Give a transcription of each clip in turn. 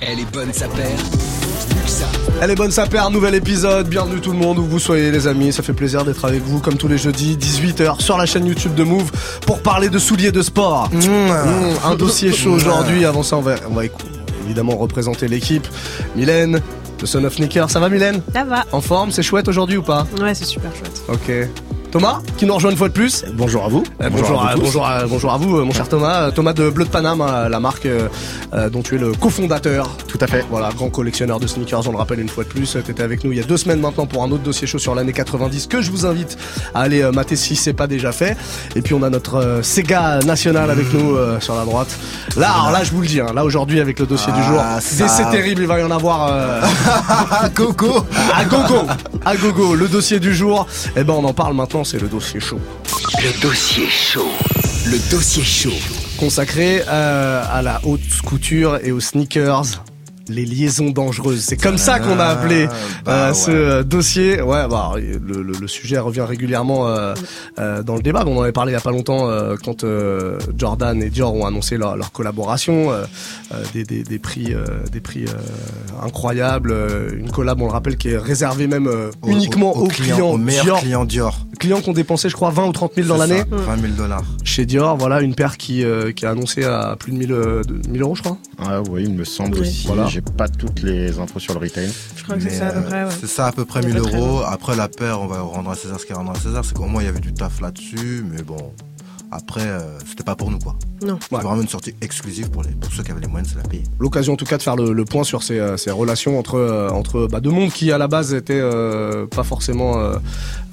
Elle est bonne sa paire. Elle est bonne sa paire, nouvel épisode, bienvenue tout le monde, où vous soyez les amis, ça fait plaisir d'être avec vous comme tous les jeudis, 18h sur la chaîne YouTube de Move pour parler de souliers de sport. Mmh, un dossier chaud aujourd'hui, avant ça on va, on va évidemment représenter l'équipe. Mylène, le Son of Sneaker, ça va Mylène? Ça va. En forme, c'est chouette aujourd'hui ou pas? Ouais, c'est super chouette. Ok. Thomas, qui nous rejoint une fois de plus. Bonjour à vous. Euh, bonjour, à, bonjour, à, bonjour à vous, mon cher Thomas. Euh, Thomas de Bleu de Paname, hein, la marque euh, dont tu es le cofondateur. Tout à fait. Voilà, grand collectionneur de sneakers, on le rappelle une fois de plus. Tu étais avec nous il y a deux semaines maintenant pour un autre dossier chaud sur l'année 90 que je vous invite à aller mater si c'est pas déjà fait. Et puis on a notre Sega national avec nous sur la droite. Là, alors là, je vous le dis, hein, là aujourd'hui avec le dossier du jour, Ah, c'est ça- terrible, il va y en avoir. Coco à gogo, à gogo, le dossier du jour. Eh ben on en parle maintenant, c'est le dossier chaud. Le dossier chaud. Le dossier chaud. consacré euh, à la haute couture et aux sneakers. Les liaisons dangereuses, c'est comme ça qu'on a appelé bah euh, ouais. ce euh, dossier. Ouais, bah, le, le- le sujet revient régulièrement euh, euh, dans le débat. On en avait parlé il y a pas longtemps euh, quand euh, Jordan et Dior ont annoncé leur, leur collaboration, euh, euh, des, des, des prix, euh, des prix euh, incroyables, une collab, on le rappelle, qui est réservée même euh, Au- uniquement au- aux, au clients, aux meilleurs Dior, clients Dior. clients qui ont dépensé, je crois, 20 ou 30 000 dans l'année ça, 20 000 dollars. chez Dior. Voilà, une paire qui, euh, qui a annoncé à plus de 1000, euh, de 1000 euros, je crois. Ah oui, il me semble Oui. aussi. Voilà. J'ai pas toutes les infos sur le retail. Je crois que c'est ça à peu euh, près, ouais. C'est ça à peu près Il y a 1000 pas très euros. Après la paire, on va rendre à César ce qu'il y a à rendre à César. C'est qu'au moins il y avait du taf là-dessus, mais bon. Après, euh, c'était pas pour nous quoi. Non. C'est vraiment une sortie exclusive pour, les, pour ceux qui avaient les moyens de se la payer. l'occasion en tout cas de faire le, le point sur ces, euh, ces relations entre euh, entre bah, deux mondes qui à la base étaient euh, pas forcément euh,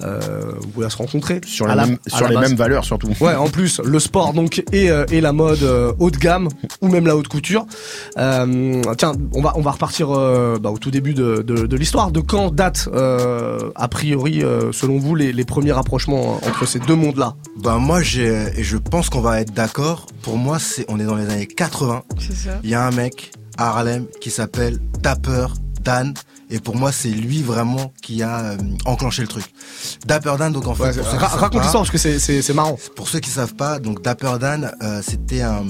euh, voués à se rencontrer Sur, les, la- mêmes, à sur la les base. mêmes valeurs surtout. Ouais, en plus le sport donc et, euh, et la mode euh, haut de gamme ou même la haute couture. Euh, tiens, on va on va repartir euh, bah, au tout début de, de, de l'histoire. De quand date euh, a priori euh, selon vous les, les premiers rapprochements entre ces deux mondes là Ben moi j'ai et je pense qu'on va être d'accord. Pour moi, c'est on est dans les années 80. C'est ça. Il y a un mec à Harlem qui s'appelle Dapper Dan. Et pour moi, c'est lui vraiment qui a euh, enclenché le truc. Dapper Dan, donc en fait, Ouais, ra- Raconte l'histoire parce que c'est marrant. Pour ceux qui savent pas, donc Dapper Dan, euh, c'était un,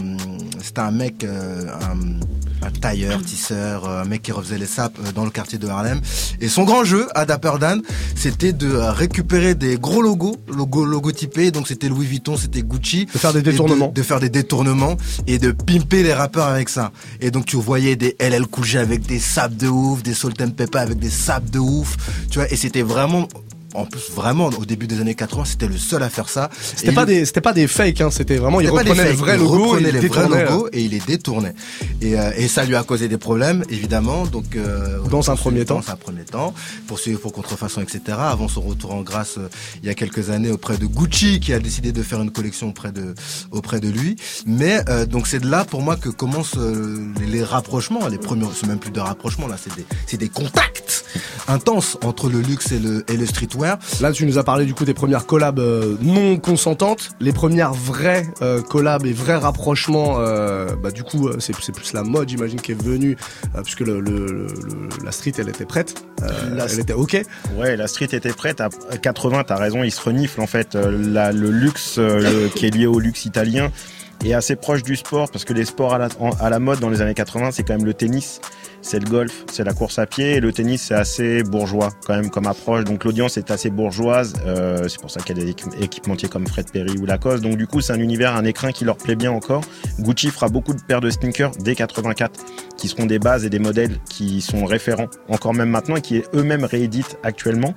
c'était un mec, euh, un, un tailleur, tisseur, euh, un mec qui refaisait les sapes euh, dans le quartier de Harlem. Et son grand jeu à Dapper Dan, c'était de euh, récupérer des gros logos, logos logotypés. Donc c'était Louis Vuitton, c'était Gucci. De faire des de- détournements. De, faire des détournements et de pimper les rappeurs avec ça. Et donc tu voyais des LL Cool J avec des sapes de ouf, des Salt and Pepper avec des sapes de ouf. Tu vois, et c'était vraiment, en plus vraiment au début des années 80, c'était le seul à faire ça. C'était pas il- des c'était pas des fakes hein, c'était vraiment il reprenait il les vrais logos et il les détournait. Et, euh, et ça lui a causé des problèmes, évidemment. Donc euh, Dans un premier temps. Dans un premier temps, poursuivi pour contrefaçon, etc. Avant son retour en grâce euh, il y a quelques années auprès de Gucci, qui a décidé de faire une collection auprès de auprès de lui. Mais donc c'est de là pour moi que commencent les, les rapprochements. Les premiers, c'est même plus de rapprochements là, c'est des c'est des contacts intenses entre le luxe et le et le streetwear. Là, tu nous as parlé du coup des premières collabs euh, non consentantes, les premières vraies euh, collabs et vrais rapprochements. euh, bah du coup, c'est plus la mode, j'imagine, qui est venue, puisque le, le- le- le- la street, elle était prête, La- elle était ok. Ouais, la street était prête. À 80, t'as raison, il se renifle en fait. La- le luxe qui est lié au luxe italien est assez proche du sport parce que les sports à la, à la mode dans les années 80, c'est quand même le tennis, c'est le golf, c'est la course à pied. Et le tennis, c'est assez bourgeois quand même comme approche. Donc l'audience est assez bourgeoise. Euh, c'est pour ça qu'il y a des équi- équipementiers comme Fred Perry ou Lacoste. Donc du coup, c'est un univers, un écrin qui leur plaît bien encore. Gucci fera beaucoup de paires de sneakers dès 84 qui seront des bases et des modèles qui sont référents encore même maintenant et qui eux-mêmes rééditent actuellement.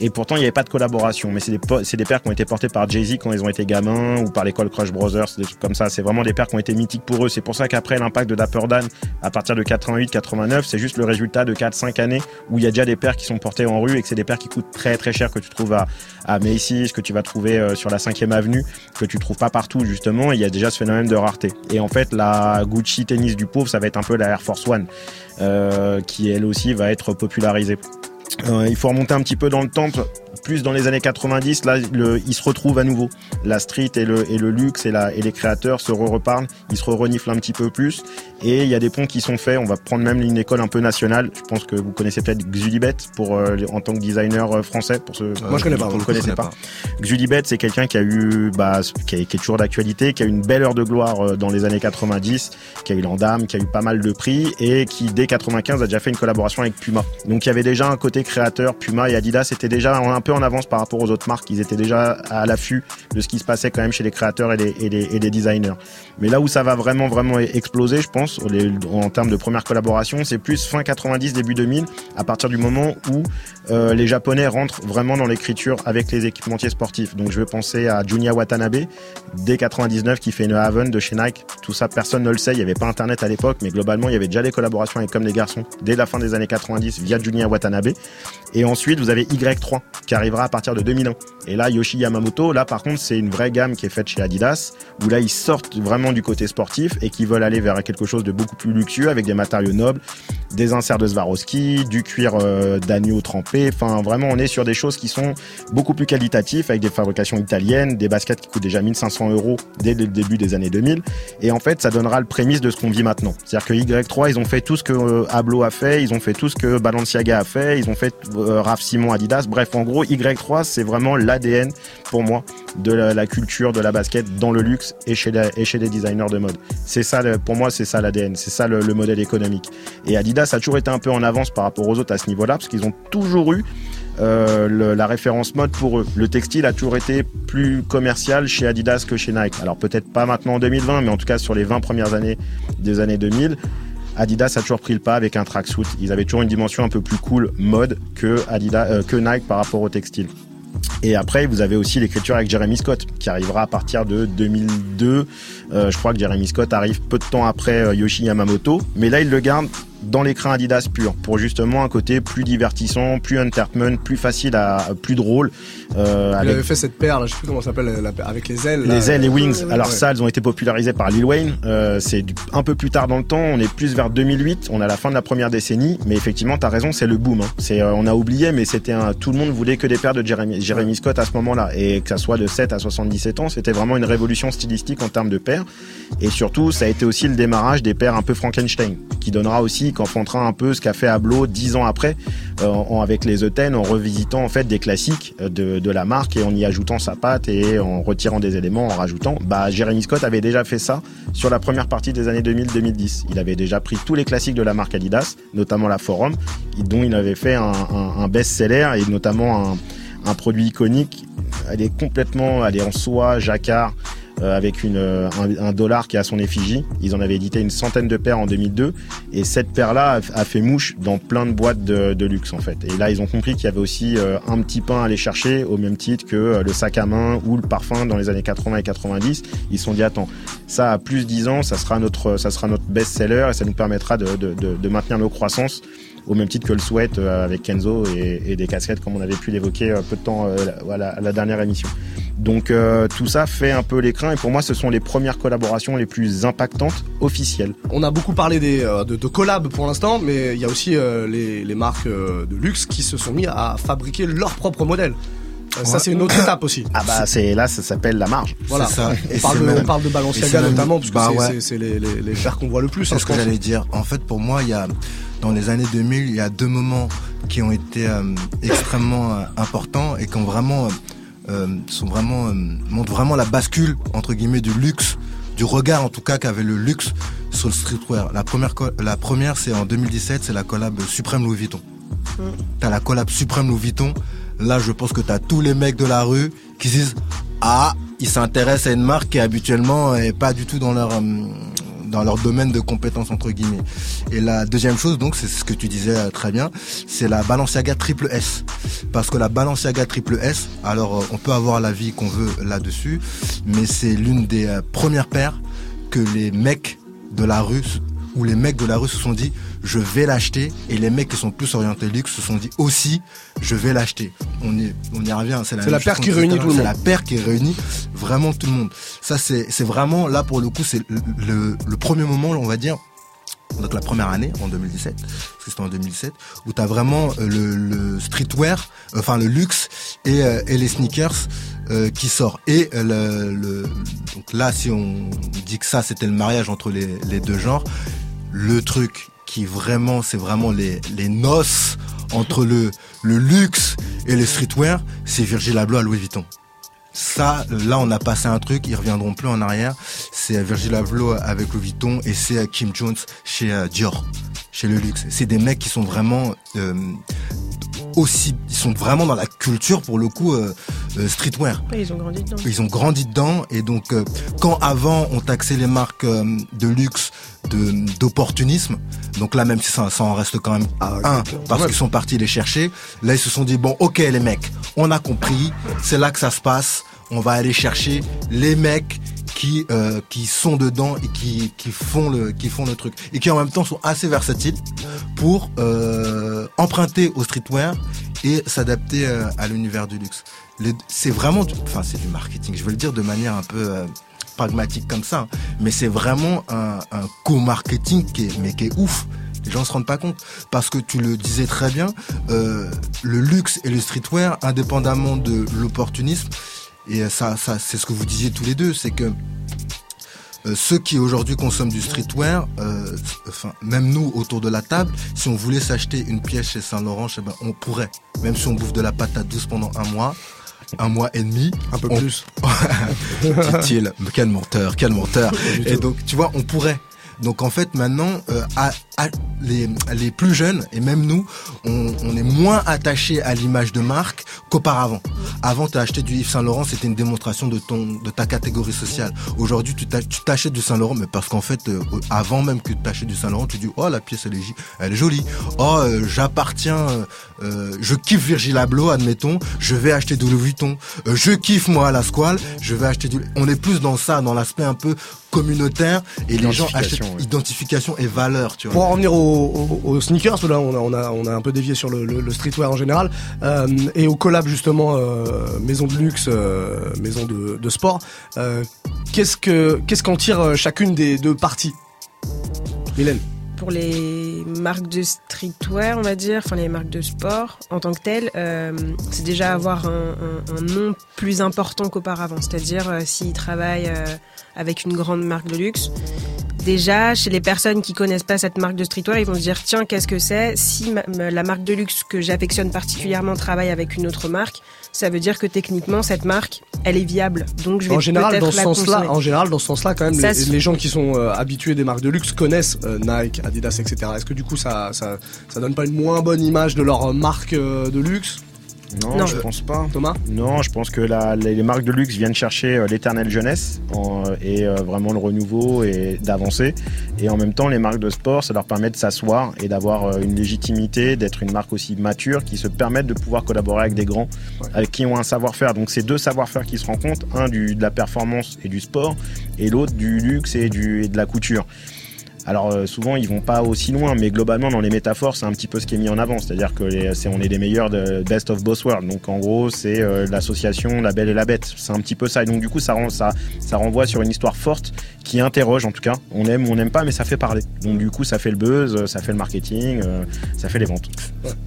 Et pourtant, il n'y avait pas de collaboration. Mais c'est des, des paires qui ont été portées par Jay-Z quand ils ont été gamins ou par l'école Crush Brothers, des trucs comme ça. C'est vraiment des paires qui ont été mythiques pour eux. C'est pour ça qu'après, l'impact de Dapper Dan, à partir de 88-89, c'est juste le résultat de 4-5 années où il y a déjà des paires qui sont portées en rue et que c'est des paires qui coûtent très très cher que tu trouves à, à Macy's, que tu vas trouver euh, sur la 5e avenue, que tu trouves pas partout justement. Il y a déjà ce phénomène de rareté. Et en fait, la Gucci tennis du pauvre, ça va être un peu la Air Force One, euh, qui elle aussi va être popularisée. Euh, il faut remonter un petit peu dans le temps. Plus dans les années 90, là, le, ils se retrouvent à nouveau. La street et le, et le luxe et, la, et les créateurs se reparlent, ils se reniflent un petit peu plus. Et il y a des ponts qui sont faits. On va prendre même une école un peu nationale. Je pense que vous connaissez peut-être Xulibet pour euh, en tant que designer euh, français. Pour ce, Moi, je connais pas. Vous ne connaissez pas. Xulibet, c'est quelqu'un qui a eu, bah, qui, est, qui est toujours d'actualité, qui a eu une belle heure de gloire euh, dans les années 90, qui a eu l'Andam, qui a eu pas mal de prix et qui dès 95 a déjà fait une collaboration avec Puma. Donc il y avait déjà un côté créateur. Puma et Adidas étaient déjà un peu en avance par rapport aux autres marques. Ils étaient déjà à l'affût de ce qui se passait quand même chez les créateurs et les, les, les designers. Mais là où ça va vraiment vraiment exploser, je pense, en termes de première collaboration, c'est plus fin 90, début 2000, à partir du moment où euh, les Japonais rentrent vraiment dans l'écriture avec les équipementiers sportifs. Donc je vais penser à Junya Watanabe, dès 99, qui fait une Haven de chez Nike. Tout ça, personne ne le sait. Il n'y avait pas Internet à l'époque, mais globalement, il y avait déjà des collaborations avec Comme des Garçons dès la fin des années 90 via Junya Watanabe. Et ensuite, vous avez Y3 qui arrivera à partir de 2001. Et là, Yoshi Yamamoto, là par contre, c'est une vraie gamme qui est faite chez Adidas, où là, ils sortent vraiment du côté sportif et qui veulent aller vers quelque chose de beaucoup plus luxueux avec des matériaux nobles, des inserts de Swarovski, du cuir euh, d'agneau trempé. Enfin, vraiment, on est sur des choses qui sont beaucoup plus qualitatives avec des fabrications italiennes, des baskets qui coûtent déjà 1500 euros dès le début des années 2000. Et en fait, ça donnera le prémisse de ce qu'on vit maintenant. C'est-à-dire que Y3, ils ont fait tout ce que euh, Ablo a fait, ils ont fait tout ce que Balenciaga a fait, ils ont fait euh, Raf Simon Adidas. Bref, en gros, Y3, c'est vraiment pour moi de la, culture de la basket dans le luxe et chez, les designers de mode. C'est ça, pour moi, c'est ça l'ADN, c'est ça le, modèle économique. Et Adidas a toujours été un peu en avance par rapport aux autres à ce niveau-là, parce qu'ils ont toujours eu euh, la référence mode pour eux. Le textile a toujours été plus commercial chez Adidas que chez Nike. Alors peut-être pas maintenant en 2020, mais en tout cas sur les 20 premières années des années 2000. Adidas a toujours pris le pas avec un tracksuit. Ils avaient toujours une dimension un peu plus cool mode que euh, que Nike par rapport au textile. Et après, vous avez aussi l'écriture avec Jeremy Scott, qui arrivera à partir de 2002. Euh, je crois que Jeremy Scott arrive peu de temps après euh, Yoshi Yamamoto. Mais là, il le garde dans l'écran Adidas pur pour justement un côté plus divertissant, plus entertainment, plus facile à plus drôle. Euh, Il avait fait cette paire, là, je sais plus comment ça s'appelle, avec les ailes. Les ailes, les wings. Alors ça, elles ont été popularisées par Lil Wayne. Euh, c'est un peu plus tard dans le temps. On est plus vers 2008. On a la fin de la première décennie. Mais effectivement, t'as raison, c'est le boom. Hein. C'est, euh, on a oublié, mais c'était un, tout le monde voulait que des paires de Jeremy, Jeremy Scott à ce moment-là. Et que ça soit de 7 à 77 ans, c'était vraiment une révolution stylistique en termes de paires. Et surtout, ça a été aussi le démarrage des paires un peu Frankenstein, qui donnera aussi qu'enfantera un peu ce qu'a fait Ablo dix ans après euh, avec les E10 en revisitant en fait des classiques euh, de, la marque et en y ajoutant sa patte et en retirant des éléments, en rajoutant. Bah, Jeremy Scott avait déjà fait ça sur la première partie des années 2000-2010. Il avait déjà pris tous les classiques de la marque Adidas, notamment la Forum, dont il avait fait un, best-seller et notamment un, produit iconique. Elle est complètement, elle en soie, jacquard, euh, avec une, euh, un, dollar qui a son effigie. Ils en avaient édité une centaine de paires en 2002 et cette paire-là a, fait mouche dans plein de boîtes de, de, luxe en fait. Et là, ils ont compris qu'il y avait aussi euh, un petit pain à aller chercher au même titre que le sac à main ou le parfum dans les années 80 et 90. Ils se sont dit attends, ça a plus 10 ans, ça sera notre, ça sera notre best-seller et ça nous permettra de, de, de, de maintenir nos croissances au même titre que le sweat avec Kenzo et, et, des casquettes comme on avait pu l'évoquer peu de temps à la, à la dernière émission. Donc euh, tout ça fait un peu l'écran et pour moi ce sont les premières collaborations les plus impactantes officielles. On a beaucoup parlé des, euh, de, de collabs pour l'instant, mais il y a aussi euh, les, les, marques de luxe qui se sont mis à fabriquer leur propre modèle. Ça c'est une autre étape aussi. Ah bah c'est là ça s'appelle la marge. Voilà. Ça. On, parle de, on, parle de, Balenciaga notamment parce que bah c'est les, les, les qu'on voit le plus. C'est hein, ce que j'allais dire. En fait pour moi il y a dans les années 2000 il y a deux moments qui ont été extrêmement importants et qui ont vraiment euh, sont vraiment euh, montrent vraiment la bascule entre guillemets du luxe, du regard en tout cas qu'avait le luxe sur le streetwear. La première la première c'est en 2017, c'est la collab Supreme Louis Vuitton. Mm. T'as la collab Supreme Louis Vuitton. Là, je pense que t'as tous les mecs de la rue qui disent ah, ils s'intéressent à une marque qui habituellement est pas du tout dans leur euh, dans leur domaine de compétences entre guillemets. Et la deuxième chose donc c'est ce que tu disais euh, très bien, c'est la Balenciaga triple S parce que la Balenciaga triple S, alors euh, on peut avoir l'avis qu'on veut là-dessus, mais c'est l'une des euh, premières paires que les mecs de la rue où les mecs de la rue se sont dit je vais l'acheter et les mecs qui sont plus orientés luxe se sont dit aussi je vais l'acheter. On y, on y revient, c'est la, la paire qui réunit tout le monde. C'est la paire qui réunit vraiment tout le monde. Ça c'est vraiment là pour le coup c'est le, le, premier moment on va dire donc la première année en 2017, parce que c'était en 2017, où tu as vraiment euh, le, le streetwear, enfin le luxe et, euh, et les sneakers euh, qui sort. Et le, le, donc là, si on dit que ça c'était le mariage entre les, les deux genres, le truc qui vraiment, c'est vraiment les, noces entre le, luxe et le streetwear, c'est Virgil Abloh à Louis Vuitton. Ça, là, on a passé un truc, ils reviendront plus en arrière. C'est Virgil Abloh avec Louis Vuitton et c'est Kim Jones chez euh, Dior, chez le luxe. C'est des mecs qui sont vraiment euh, aussi, ils sont vraiment dans la culture pour le coup euh, euh, streetwear. Ouais, ils ont grandi dedans. Ils ont grandi dedans et donc euh, quand avant on taxait les marques euh, de luxe de d'opportunisme, donc là même si ça, ça en reste quand même Ah, un parce qu'ils sont partis les chercher, là ils se sont dit bon ok les mecs, on a compris, c'est là que ça se passe, on va aller chercher les mecs qui euh, qui sont dedans et qui qui font le qui font le truc et qui en même temps sont assez versatiles pour euh, emprunter au streetwear et s'adapter euh, à l'univers du luxe. C'est vraiment, du- enfin c'est du marketing. Je veux le dire de manière un peu euh, pragmatique comme ça, hein. mais c'est vraiment un, un co-marketing qui est, mais qui est ouf. Les gens se rendent pas compte parce que tu le disais très bien, euh, le luxe et le streetwear, indépendamment de l'opportunisme, et ça, ça c'est ce que vous disiez tous les deux, c'est que euh, ceux qui aujourd'hui consomment du streetwear, euh, enfin même nous autour de la table, si on voulait s'acheter une pièce chez Saint Laurent, je sais pas, on pourrait. Même si on bouffe de la patate douce pendant un mois, un mois et demi, Un peu on- plus. dit-il. Quel menteur, quel menteur. Et donc, tu vois, on pourrait. Donc en fait maintenant, euh, à, les, les plus jeunes et même nous, on, est moins attachés à l'image de marque qu'auparavant. Avant, tu acheté du Yves Saint Laurent, c'était une démonstration de ton de ta catégorie sociale. Aujourd'hui, tu t'a- tu t'achètes du Saint Laurent, mais parce qu'en fait, euh, avant même que tu t'achètes du Saint Laurent, tu dis oh la pièce elle est, elle est jolie. Oh euh, j'appartiens, je kiffe Virgil Abloh, admettons, je vais acheter du Louis Vuitton. Je kiffe moi à la squale, je vais acheter du. On est plus dans ça, dans l'aspect un peu communautaire et les gens achètent Identification, ouais. identification et valeur, tu vois. Pour en revenir aux, sneakers, là on a, on, a, on a un peu dévié sur le, le- le streetwear en général, euh, et au collab justement euh, maison de luxe, euh, maison de, de sport, euh, qu'est-ce que qu'est-ce qu'en tire chacune des deux parties? Mylène Pour les marques de streetwear, on va dire, enfin les marques de sport en tant que telles, euh, c'est déjà avoir un, nom plus important qu'auparavant. C'est-à-dire euh, s'ils travaillent euh, avec une grande marque de luxe, déjà chez les personnes qui connaissent pas cette marque de streetwear, ils vont se dire tiens qu'est-ce que c'est? Si la marque de luxe que j'affectionne particulièrement travaille avec une autre marque, ça veut dire que techniquement cette marque, elle est viable. Donc je vais En général, dans ce sens-là, en général, dans ce sens-là, quand même, les gens qui sont euh, habitués des marques de luxe connaissent euh, Nike, Adidas, etc. Est-ce que du coup, ça, ça, ça donne pas une moins bonne image de leur marque euh, de luxe, Non, Non. je pense pas. Thomas Non, je pense que la- les, les marques de luxe viennent chercher euh, l'éternelle jeunesse en- et euh, vraiment le renouveau et d'avancer. Et en même temps, les marques de sport, ça leur permet de s'asseoir et d'avoir euh, une légitimité, d'être une marque aussi mature qui se permettent de pouvoir collaborer avec des grands Ouais. avec qui ont un savoir-faire. Donc c'est deux savoir-faire qui se rencontrent, un du, de la performance et du sport et l'autre du luxe et, du, et de la couture. Alors euh, souvent ils vont pas aussi loin, mais globalement dans les métaphores c'est un petit peu ce qui est mis en avant, c'est-à-dire que les, c'est, on est les meilleurs de best of both worlds. Donc en gros c'est euh, l'association la belle et la bête, c'est un petit peu ça. Et donc du coup ça, rend, ça, ça renvoie sur une histoire forte qui interroge en tout cas. On aime ou on n'aime pas, mais ça fait parler. Donc du coup ça fait le buzz, ça fait le marketing, euh, ça fait les ventes.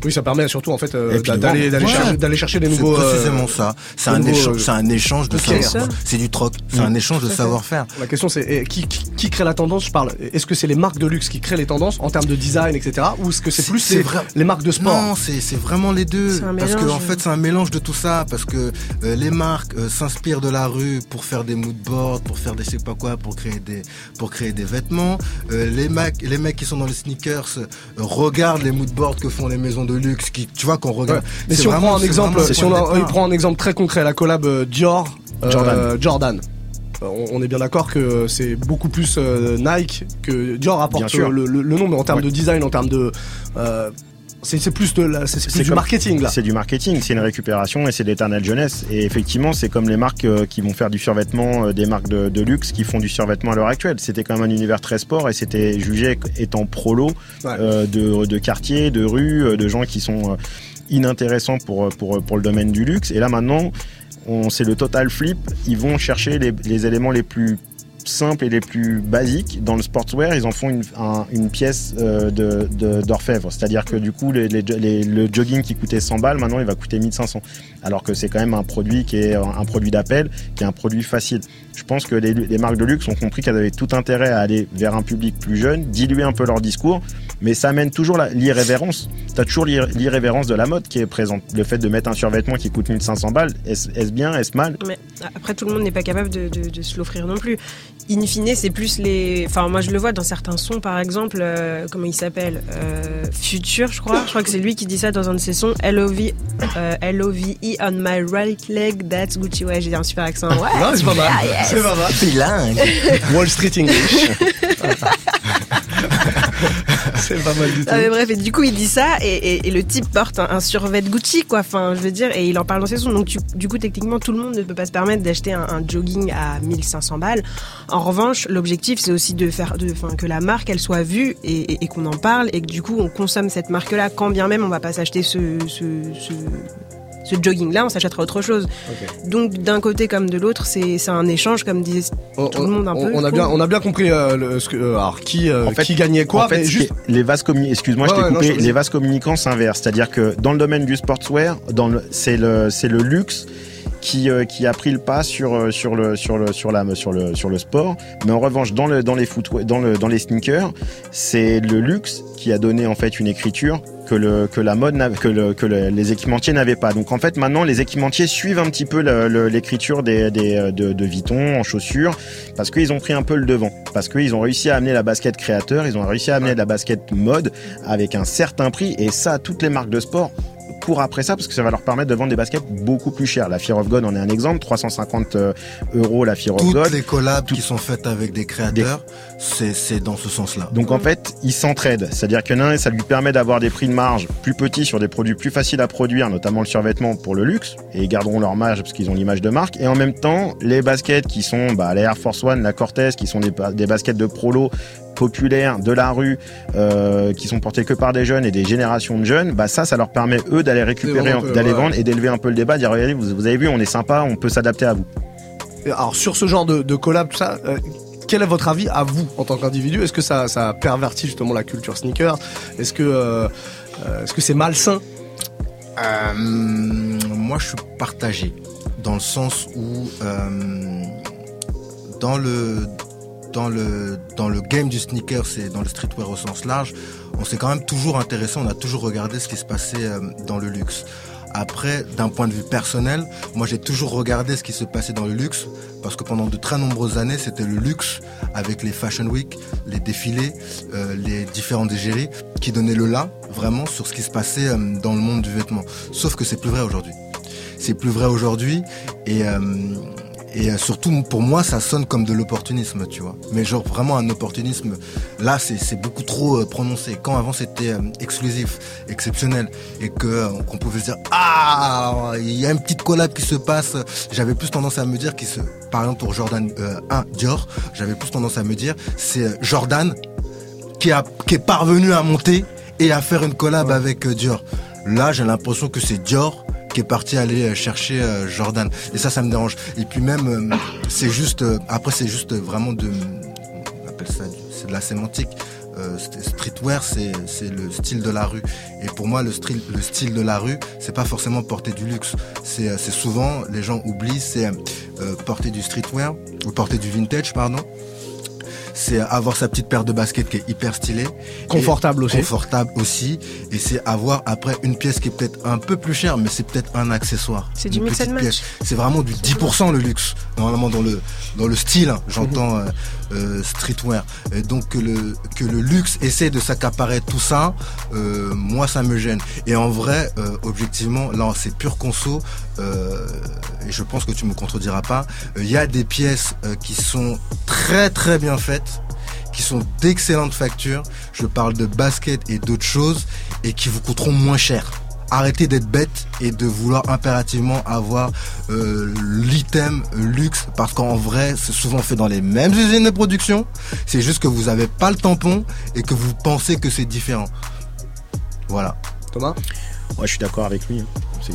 Oui, ça permet surtout en fait euh, d'aller vendre. d'aller Ouais. chercher, d'aller chercher des C'est nouveaux. euh, précisément ça. C'est un, nouveaux, échange, euh, c'est un échange de ok. savoir. C'est. C'est du troc. C'est Mm. un échange de savoir-faire. La question c'est eh, qui, qui, qui crée la tendance? Je parle. Est-ce que c'est les marques de luxe qui créent les tendances en termes de design, etc. Ou est-ce que c'est plus les, marques de sport Non, c'est vraiment les deux. C'est un Parce que en fait, c'est un mélange de tout ça. Parce que euh, les marques euh, s'inspirent de la rue pour faire des moodboards, pour faire des je sais pas quoi, pour créer des pour créer des vêtements. Euh, les mecs, les mecs qui sont dans les sneakers euh, regardent les moodboards que font les maisons de luxe. Qui, tu vois qu'on regarde. Ouais. Mais si on prend un exemple, si on, prend un exemple très concret, la collab euh, Dior, euh, Jordan. Jordan. Euh, On, on est bien d'accord que c'est beaucoup plus euh, Nike que Dior apporte le, le, le nom, mais en termes Ouais. de design, en termes de, euh, c'est plus de, la- plus du marketing là. C'est du marketing, c'est une récupération et c'est de l'éternelle jeunesse. Et effectivement, c'est comme les marques qui vont faire du survêtement, des marques de, de luxe qui font du survêtement à l'heure actuelle. C'était quand même un univers très sport et c'était jugé étant prolo Ouais. euh, de, de quartier, de rue, euh, de gens qui sont inintéressants pour, pour, pour le domaine du luxe. Et là maintenant, c'est le total flip. Ils vont chercher les, éléments les plus simples et les plus basiques, dans le sportswear, ils en font une, un- une pièce euh, de d'orfèvre. C'est-à-dire que du coup, le jogging qui coûtait 100 balles, maintenant, il va coûter 1500. Alors que c'est quand même un produit qui est un, produit d'appel, qui est un produit facile. Je pense que les, marques de luxe ont compris qu'elles avaient tout intérêt à aller vers un public plus jeune, diluer un peu leur discours, mais ça amène toujours l'irrévérence. T'as toujours l'ir- l'irrévérence de la mode qui est présente. Le fait de mettre un survêtement qui coûte 1500 balles, est-ce bien, est-ce mal? Après, tout le monde n'est pas capable de, se l'offrir non plus. In fine, c'est plus les. Enfin, moi, je le vois dans certains sons, par exemple, euh, comment il s'appelle euh, Future, je crois. Je crois que c'est lui qui dit ça dans un de ses sons. L.O.V. euh, On my right leg, that's Gucci. Ouais, j'ai un super accent. Ouais. Non, c'est pas mal. C'est pas mal. Bilingue. Wall Street English. c'est pas mal du tout. Ah, mais bref, et du coup, il dit ça, et, et- et le type porte un, un survêt de Gucci, quoi. Enfin, je veux dire, et il en parle dans ses sons. Donc, tu- du coup, techniquement, tout le monde ne peut pas se permettre d'acheter un, un jogging à 1500 balles. En revanche, l'objectif, c'est aussi de faire, de, que la marque, elle soit vue et, et- et qu'on en parle, et que du coup, on consomme cette marque-là, quand bien même on va pas s'acheter ce, ce, ce, ce jogging-là, on s'achètera autre chose. Donc, d'un côté comme de l'autre, c'est c'est un échange, comme disait On, tout le monde un on- peu, on a bien, on a bien compris euh, le- ce que, euh, alors qui, euh, En fait- qui gagnait quoi, en fait, mais juste. les vases communicants, excuse-moi, Ouais, je t'ai non, coupé. je- les vases communicants s'inversent, c'est-à-dire que dans le domaine du sportswear, dans le, c'est le, c'est le luxe qui, euh, qui a pris le pas sur, euh, sur le, sur le, sur la, sur le, sur le sport. Mais en revanche, dans le, dans les footwear, dans le, dans les sneakers, c'est le luxe qui a donné en fait une écriture que le, que la mode, que le, que le- les équipementiers n'avaient pas. Donc en fait, maintenant, les équipementiers suivent un petit peu l'écriture des, des, euh, de, de Vuitton en chaussures parce qu'ils ont pris un peu le devant, parce qu'ils ont réussi à amener la basket créateur, ils ont réussi à amener la basket mode avec un certain prix, et ça, toutes les marques de sport courent après ça parce que ça va leur permettre de vendre des baskets beaucoup plus chères. La Fear of God en est un exemple, 350 euh, euros la Fear of Toutes God. les collabs qui sont faites avec des créateurs, c'est c'est dans ce sens-là. Donc en fait, ils s'entraident. C'est-à-dire que l'un, ça lui permet d'avoir des prix de marge plus petits sur des produits plus faciles à produire, notamment le survêtement pour le luxe, et ils garderont leur marge parce qu'ils ont l'image de marque. Et en même temps, les baskets qui sont bah, la Air Force One, la Cortez, qui sont des baskets de prolo populaires de la rue, euh, qui sont portées que par des jeunes et des générations de jeunes, bah ça, ça leur permet eux d'aller récupérer, d'aller ouais. vendre et d'élever un peu le débat, dire regardez, vous, vous avez vu, on est sympa, on peut s'adapter à vous. Alors sur ce genre de, de collab, tout ça, euh, quel est votre avis à vous en tant qu'individu? Est-ce que ça, ça a perverti justement la culture sneaker? Est-ce que euh, euh, est-ce que c'est malsain? Euh, moi, je suis partagé dans le sens où euh, dans le dans le dans le game du sneaker, c'est dans le streetwear au sens large, on s'est quand même toujours intéressé, on a toujours regardé ce qui se passait euh, dans le luxe. Après, d'un point de vue personnel, moi j'ai toujours regardé ce qui se passait dans le luxe parce que pendant de très nombreuses années, c'était le luxe avec les fashion week, les défilés, euh, les différentes égéries qui donnaient le là vraiment sur ce qui se passait euh, dans le monde du vêtement. Sauf que c'est plus vrai aujourd'hui. C'est plus vrai aujourd'hui et et euh, surtout pour moi ça sonne comme de l'opportunisme, tu vois. Mais genre vraiment un opportunisme. Là c'est beaucoup trop euh, prononcé. Quand avant c'était euh, exclusif, exceptionnel et que qu'on pouvait se dire ah il y a une petite collab qui se passe. J'avais plus tendance à me dire qui se par exemple pour Jordan euh, 1 Dior, j'avais plus tendance à me dire c'est Jordan qui, a, qui est parvenu à monter et à faire une collab avec Dior. Là, j'ai l'impression que c'est Dior qui est parti aller euh, chercher euh, Jordan. Et ça, ça me dérange. Et puis même, euh, c'est juste, après, c'est juste vraiment de, ça, c'est la sémantique. St- streetwear, c'est le style de la rue. Et pour moi, le style, le style de la rue, c'est pas forcément porter du luxe. C'est souvent, les gens oublient, c'est porter du streetwear ou porter du vintage, pardon. C'est avoir sa petite paire de baskets qui est hyper stylée. Confortable aussi. Confortable aussi. Et c'est avoir après une pièce qui est peut-être un peu plus chère, mais c'est peut-être un accessoire. C'est du mix and match. C'est vraiment du 10% le luxe. Normalement dans le dans le style, hein, j'entends euh, euh, streetwear. Et donc que le que le luxe essaie de s'accaparer tout ça, euh, moi ça me gêne. Et en vrai, euh, objectivement, là c'est pur conso. et je pense que tu me contrediras pas. Il y a des pièces qui sont très très bien faites qui sont d'excellentes factures. Je parle de baskets et d'autres choses et qui vous coûteront moins cher. Arrêtez d'être bête et de vouloir impérativement avoir euh, l'item luxe parce qu'en vrai c'est souvent fait dans les mêmes usines de production. C'est juste que vous avez pas le tampon et que vous pensez que c'est différent. Voilà. Thomas? Moi, je suis d'accord avec lui. hein. C'est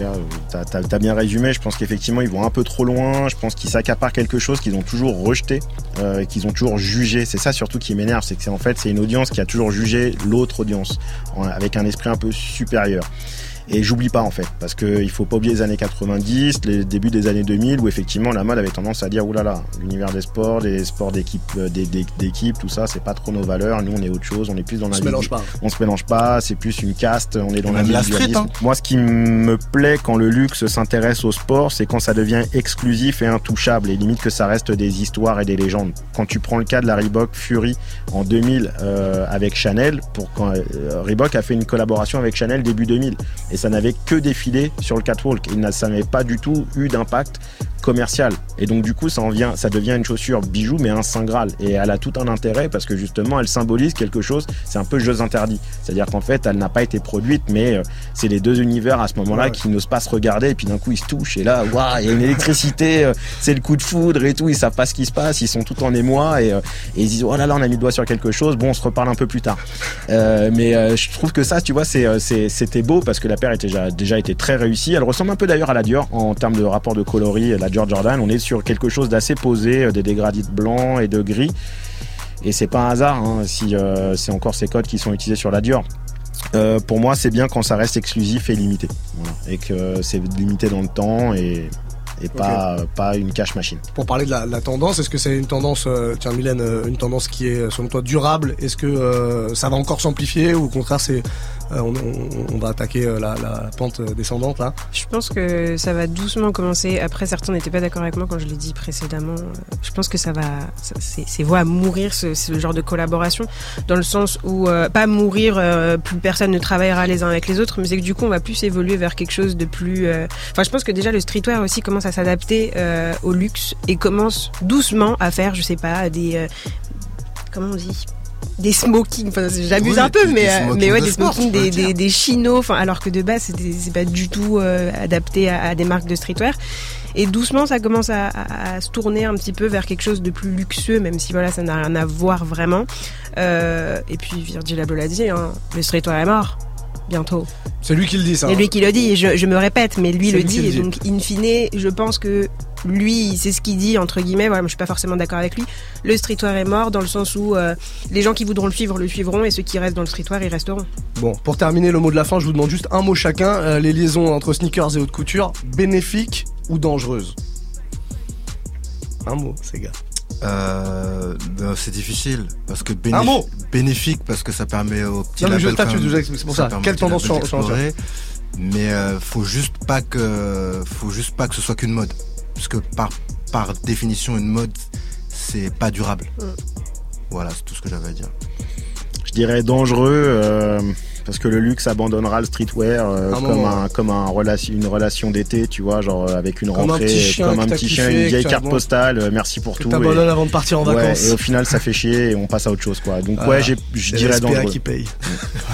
t'as, t'as, t'as bien résumé. Je pense qu'effectivement, ils vont un peu trop loin. Je pense qu'ils s'accaparent quelque chose qu'ils ont toujours rejeté, euh, qu'ils ont toujours jugé. C'est ça surtout qui m'énerve, c'est que c'est en fait c'est une audience qui a toujours jugé l'autre audience en- avec un esprit un peu supérieur. Et j'oublie pas en fait, parce que il faut pas oublier les années 90, les débuts des années 2000, où effectivement la mode avait tendance à dire oulala, l'univers des sports, des sports d'équipe, euh, des, des- d'équipe, tout ça, c'est pas trop nos valeurs. Nous, on est autre chose, on est plus dans On la se mélange pas. on se mélange pas, c'est plus une caste, on est dans la street, hein. Moi, ce qui me plaît quand le luxe s'intéresse au sport, c'est quand ça devient exclusif et intouchable, et limite que ça reste des histoires et des légendes. Quand tu prends le cas de la Reebok Fury en 2000 euh, avec Chanel, pour quand euh, Reebok a fait une collaboration avec Chanel début 2000, et ça n'avait que défilé sur le catwalk, il ça n'avait pas du tout eu d'impact commercial. Et donc du coup, ça en vient, ça devient une chaussure bijou, mais un saint graal. Et elle a tout un intérêt parce que justement, elle symbolise quelque chose. C'est un peu jeux interdits. C'est-à-dire qu'en fait, elle n'a pas été produite, mais euh, c'est les deux univers à ce moment-là Ouais. qui n'osent pas se regarder. Et puis d'un coup, ils se touchent. Et là, waouh, il y a une électricité. euh, c'est le coup de foudre et tout. Ils savent pas ce qui se passe. Ils sont tout en émoi et, euh, et ils disent oh là là, on a mis le doigt sur quelque chose. Bon, on se reparle un peu plus tard. Euh, mais euh, je trouve que ça, tu vois, c'était beau parce que la paire était déjà, déjà été très réussie. Elle ressemble un peu d'ailleurs à la Dior en termes de rapport de coloris. La Dior Jordan, on est sur quelque chose d'assez posé, euh, des dégradés de blanc et de gris. Et c'est pas un hasard hein, si euh, c'est encore ces codes qui sont utilisés sur la Dior. Euh, pour moi, c'est bien quand ça reste exclusif et limité. Voilà. Et que c'est limité dans le temps et, et pas, pas une cash machine. Pour parler de la, la tendance, est-ce que c'est une tendance, euh, tiens Mylène, une tendance qui est selon toi durable? Est-ce que euh, ça va encore s'amplifier ou au contraire c'est on, on- va attaquer euh, la, pente descendante là Je pense que ça va doucement commencer. Après, certains n'étaient pas d'accord avec moi quand je l'ai dit précédemment. Euh, Je pense que ça va, c'est voie à mourir ce, ce genre de collaboration, dans le sens où euh, pas mourir, euh, plus personne ne travaillera les uns avec les autres, mais c'est que du coup on va plus évoluer vers quelque chose de plus. euh, Enfin, je pense que déjà le streetwear aussi commence à s'adapter euh, au luxe et commence doucement à faire, je sais pas, des euh, comment on dit? Des smokings, enfin j'abuse Oui, un peu, mais des euh, mais ouais de des sport, smokings, des, des, des chinos, enfin alors que de base c'est pas du tout euh, adapté à, à des marques de streetwear. Et doucement ça commence à, à- à se tourner un petit peu vers quelque chose de plus luxueux, même si voilà ça n'a rien à voir vraiment. Euh, et puis Virgil Abloh l'a dit, hein, le streetwear est mort bientôt. C'est lui qui le dit ça. C'est lui qui le dit, je, je me répète, mais lui le lui dit, et dit. donc in fine, je pense que lui, c'est ce qu'il dit, entre guillemets, voilà, moi je suis pas forcément d'accord avec lui, le streetwear est mort dans le sens où euh, les gens qui voudront le suivre le suivront, et ceux qui restent dans le streetwear, ils resteront. Bon, pour terminer le mot de la fin, je vous demande juste un mot chacun. Euh, les liaisons entre sneakers et haute couture, bénéfiques ou dangereuses? Un mot, ces gars. Euh, ben, c'est difficile parce que Un mot. bénéfique, bénéfique parce que ça permet aux petits Non, mais je- c'est pour ça. Quelle tendance d'explorer. Mais euh, faut juste pas que faut juste pas que ce soit qu'une mode parce que par par définition une mode c'est pas durable. Mm. Voilà, c'est tout ce que j'avais à dire. Je dirais dangereux euh, parce que le luxe abandonnera le streetwear euh, Un comme moment, un comme un relation une relation d'été, tu vois, genre euh, avec une Comme un rentrée, petit chien comme un petit chien, une vieille carte postale. euh, merci pour Que tout. t'abandonnes et- avant de partir en Ouais, vacances. et au final ça fait chier et on passe à autre chose quoi. Donc Voilà. ouais, je C'est dirais dangereux. qui paye.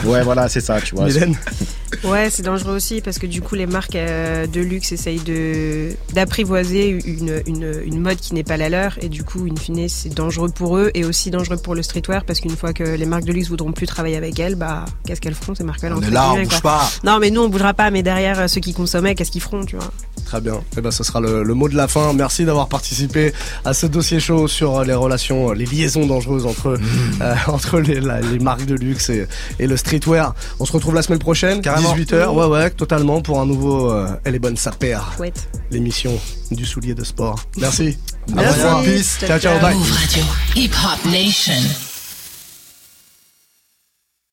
Ouais, voilà, c'est ça, tu vois. Ouais, c'est dangereux aussi parce que du coup, les marques euh, de luxe essayent de d'apprivoiser une, une, une mode qui n'est pas la leur et du coup, in fine, c'est dangereux pour eux et aussi dangereux pour le streetwear parce qu'une fois que les marques de luxe voudront plus travailler avec elles, bah, qu'est-ce qu'elles feront ces marques-là On est là, on bouge quoi. pas. Non, mais nous, on bougera pas, mais derrière, euh, ceux qui consommaient, qu'est-ce qu'ils feront, tu vois Très bien. Et ben, ce sera le, le mot de la fin. Merci d'avoir participé à ce dossier chaud sur les relations, les liaisons dangereuses entre euh, entre les, la- les marques de luxe et, et le streetwear. On se retrouve la semaine prochaine, Carrément. 18h. Ouais, ouais, totalement pour un nouveau. euh, Elle est bonne, sa paire. L'émission du soulier de sport. Merci. À Merci. Peace. Ciao, ciao. Bye. Move Radio. Hip Hop Nation.